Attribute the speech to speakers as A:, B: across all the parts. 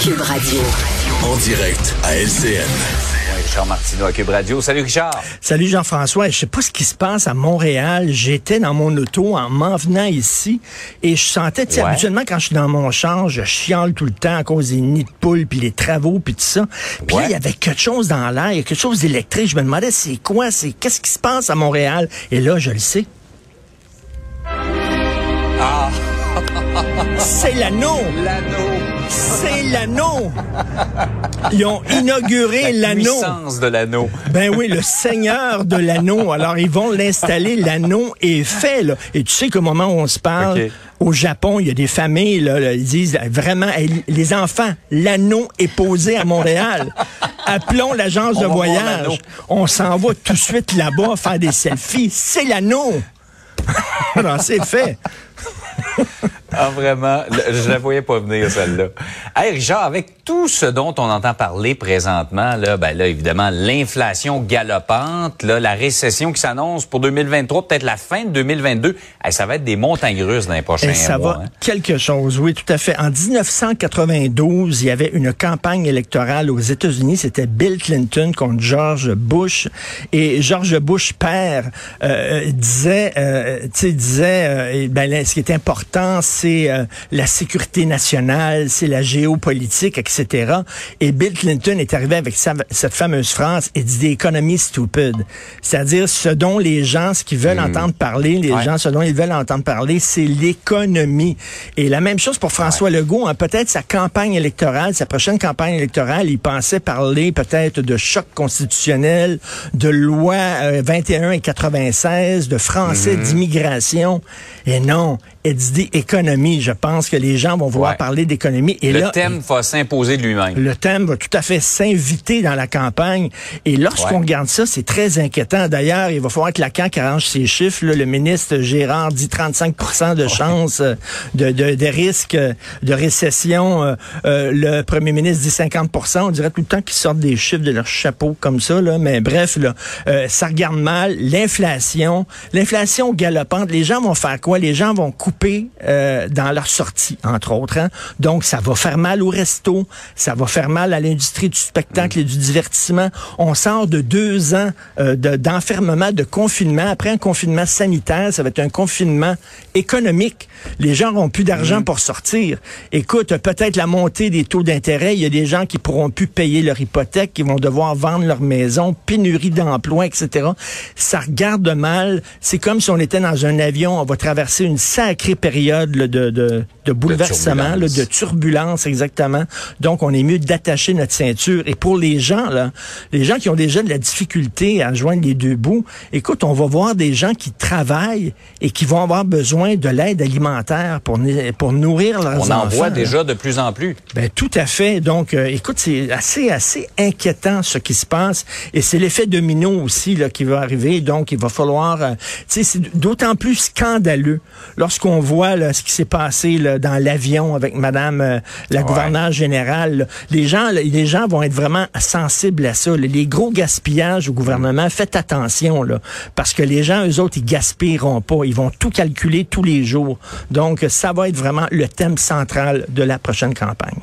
A: Cube Radio. En direct à LCN.
B: Richard Martineau à Cube Radio. Salut Richard.
C: Salut Jean-François. Je sais pas ce qui se passe à Montréal. J'étais dans mon auto en m'en venant ici et je sentais, tu sais,
B: Ouais.
C: habituellement quand je suis dans mon champ, je chiale tout le temps à cause des nids de poules puis les travaux puis tout ça. Puis là,
B: Ouais.
C: il y avait quelque chose dans l'air, quelque chose d'électrique. Je me demandais c'est quoi, c'est qu'est-ce qui se passe à Montréal? Et là, je le sais. C'est l'anneau.
B: l'anneau.
C: C'est l'anneau. Ils ont inauguré
B: La
C: l'anneau.
B: puissance de l'anneau.
C: Ben oui, le seigneur de l'anneau. Alors, ils vont l'installer. L'anneau est fait. Là. Et tu sais qu'au moment où on se parle, au Japon, il y a des familles, là, là, ils disent vraiment, les enfants, l'anneau est posé à Montréal. Appelons l'agence
B: On
C: de voyage. On s'en va tout de suite là-bas faire des selfies. C'est l'anneau. Alors, c'est fait.
B: Ah, vraiment, je la voyais pas venir, celle-là. Hey, Richard, avec tout ce dont on entend parler présentement, là, ben là, évidemment, l'inflation galopante, là, la récession qui s'annonce pour 2023, peut-être la fin de 2022, hey, ça va être des montagnes russes dans les prochains
C: Et ça
B: mois.
C: va
B: hein.
C: quelque chose, oui, tout à fait. En 1992, il y avait une campagne électorale aux États-Unis. C'était Bill Clinton contre George Bush. Et George Bush père euh, disait, euh, tu sais, disait, euh, eh ben, là, ce qui est important, c'est euh, la sécurité nationale, c'est la géopolitique, etc. Et Bill Clinton est arrivé avec sa- cette fameuse phrase, et dit économie stupid. C'est-à-dire ce dont les gens, ce qu'ils veulent entendre parler, les
B: Ouais.
C: gens ce dont ils veulent entendre parler, c'est l'économie. Et la même chose pour François Legault. hein. peut-être sa campagne électorale, sa prochaine campagne électorale, il pensait parler peut-être de choc constitutionnel, de loi euh, 21 et 96, de français
B: Mhm.
C: d'immigration. Et non, il dit économie. Je pense que les gens vont vouloir
B: Ouais.
C: parler d'économie. Et
B: Le
C: là,
B: thème va s'imposer de lui-même.
C: le thème va tout à fait s'inviter dans la campagne. Et lorsqu'on
B: Ouais.
C: regarde ça, c'est très inquiétant. D'ailleurs, il va falloir que la CAQ arrange ses chiffres. là. Le ministre Gérard dit 35 de chances euh, de, de, de risque euh, de récession. Euh, euh, le premier ministre dit 50 On dirait tout le temps qu'ils sortent des chiffres de leur chapeau comme ça. Là. Mais bref, là, euh, ça regarde mal. L'inflation, l'inflation galopante. Les gens vont faire quoi? Les gens vont couper euh, dans leur sortie, entre autres. hein. Donc, ça va faire mal au resto, ça va faire mal à l'industrie du spectacle et du divertissement. On sort de deux ans euh, de- d'enfermement, de, confinement. Après un confinement sanitaire, ça va être un confinement économique. Les gens n'auront plus d'argent pour sortir. Écoute, peut-être la montée des taux d'intérêt. Il y a des gens qui pourront plus payer leur hypothèque, qui vont devoir vendre leur maison, pénurie d'emplois, etc. Ça regarde mal. C'est comme si on était dans un avion. On va traverser une sacrée période là, de, de, de bouleversement,
B: turbulence.
C: de turbulence, exactement. Donc, on est mieux d'attacher notre ceinture. Et pour les gens, là, les gens qui ont déjà de la difficulté à joindre les deux bouts, écoute, on va voir des gens qui travaillent et qui vont avoir besoin de l'aide alimentaire pour, pour nourrir leurs
B: On
C: enfants.
B: en voit déjà de plus en plus.
C: Ben, tout à fait. Donc, euh, écoute, c'est assez, assez inquiétant ce qui se passe. Et c'est l'effet domino aussi là, qui va arriver. Donc, il va falloir... euh, c'est d'autant plus scandaleux lorsqu'on voit là, ce qui s'est passé là, dans l'avion avec Madame euh, la
B: Ouais.
C: gouverneure générale. là. Les gens, les gens vont être vraiment sensibles à ça. Les gros gaspillages au gouvernement, faites attention. Là, parce que les gens, eux autres, ils gaspilleront pas. Ils vont tout calculer tous les jours. Donc, ça va être vraiment le thème central de la prochaine campagne.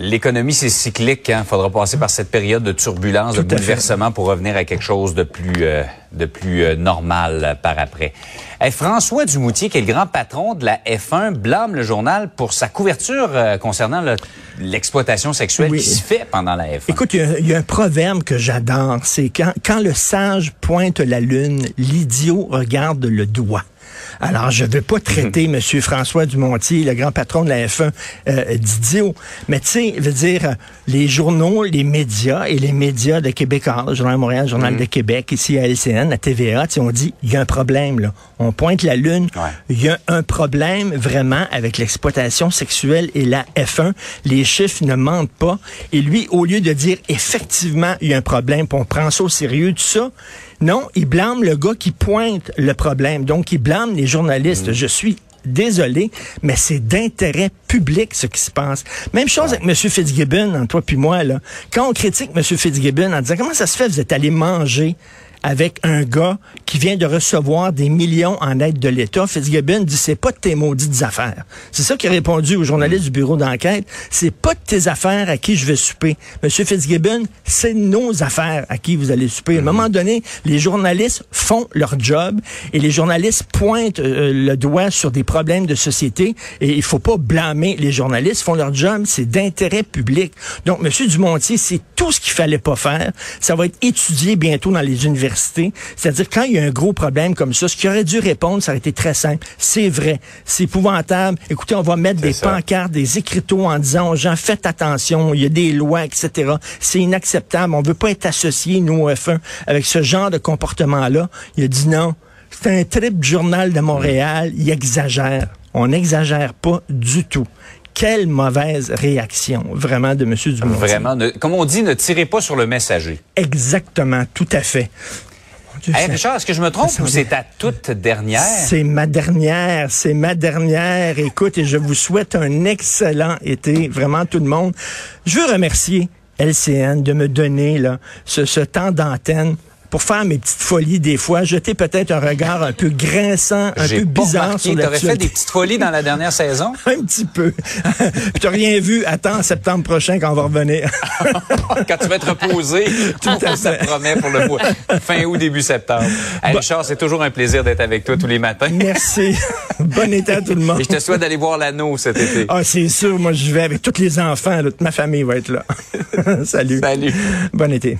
B: L'économie, c'est cyclique. Il faudra passer par cette période de turbulence, de
C: Tout
B: bouleversement pour revenir à quelque chose de plus, euh, de plus euh, normal euh, par après. Hey, François Dumoutier, qui est le grand patron de la F1, blâme le journal pour sa couverture concernant le- l'exploitation sexuelle
C: Oui.
B: qui se fait pendant la F1.
C: Écoute, il y a- il y, a un proverbe que j'adore, c'est quand, quand le sage pointe la lune, l'idiot regarde le doigt. Alors, je veux pas traiter M. François Dumontier, le grand patron de la F1, euh, d'idiot. Mais tu sais, je veux dire, euh, les journaux, les médias et les médias de Québécois, le Journal de Montréal, le Journal de Québec, ici à LCN, à TVA, on dit, il y a un problème, là. On pointe la lune.
B: Ouais.
C: Il y a un problème vraiment avec l'exploitation sexuelle et la F1. Les chiffres ne mentent pas. Et lui, au lieu de dire effectivement il y a un problème, puis on prend ça au sérieux, tout ça, non, il blâme le gars qui pointe le problème. Donc, il blâme les journalistes. Je suis désolé, mais c'est d'intérêt public ce qui se passe. Même chose avec M. Fitzgibbon, toi puis moi. Là. Quand on critique M. Fitzgibbon en disant comment ça se fait, vous êtes allé manger avec un gars qui vient de recevoir des millions en aide de l'État. Fitzgibbon dit, c'est pas de tes maudites affaires. C'est ça qu'il a répondu aux journalistes du bureau d'enquête. C'est pas de tes affaires à qui je vais souper. Monsieur Fitzgibbon, c'est nos affaires à qui vous allez souper. À un moment donné, les journalistes font leur job et les journalistes pointent euh, le doigt sur des problèmes de société et il faut pas blâmer les journalistes. Font leur job, c'est d'intérêt public. Donc, Monsieur Dumontier, c'est tout ce qu'il fallait pas faire. Ça va être étudié bientôt dans les universités. C'est-à-dire, quand il y a un gros problème comme ça, ce qu'il aurait dû répondre, ça aurait été très simple. C'est vrai. C'est épouvantable. Écoutez, on va mettre des pancartes, des écriteaux en disant aux gens, faites attention, il y a des lois, etc. C'est inacceptable. On veut pas être associé, nous, au F1, avec ce genre de comportement-là. Il a dit non. C'est un trip journal de Montréal. Il exagère. On n'exagère pas du tout quelle mauvaise réaction, vraiment, de M. Dumont.
B: Vraiment, comme on dit, ne tirez pas sur le messager.
C: Exactement, tout à fait.
B: hey, Richard, est-ce que je me trompe ou c'est ta toute dernière?
C: C'est ma dernière, c'est ma dernière. Écoute, et je vous souhaite un excellent été, vraiment tout le monde. Je veux remercier LCN de me donner là, ce, ce temps d'antenne pour faire mes petites folies des fois, jeter peut-être un regard un peu grinçant, un peu bizarre sur
B: l'actualité. fait des petites folies dans la dernière saison?
C: un petit peu. Tu n'as rien vu. Attends septembre prochain quand on va revenir.
B: quand tu vas être reposé, tout à ça promet pour le mois. Fin août, début septembre. Hey, Richard, c'est toujours un plaisir d'être avec toi tous les matins.
C: Merci. bon été à tout le monde.
B: Et je te souhaite d'aller voir l'anneau cet été.
C: Ah, c'est sûr. Moi, je vais avec tous les enfants. toute ma famille va être là. Salut.
B: Salut.
C: Bon été.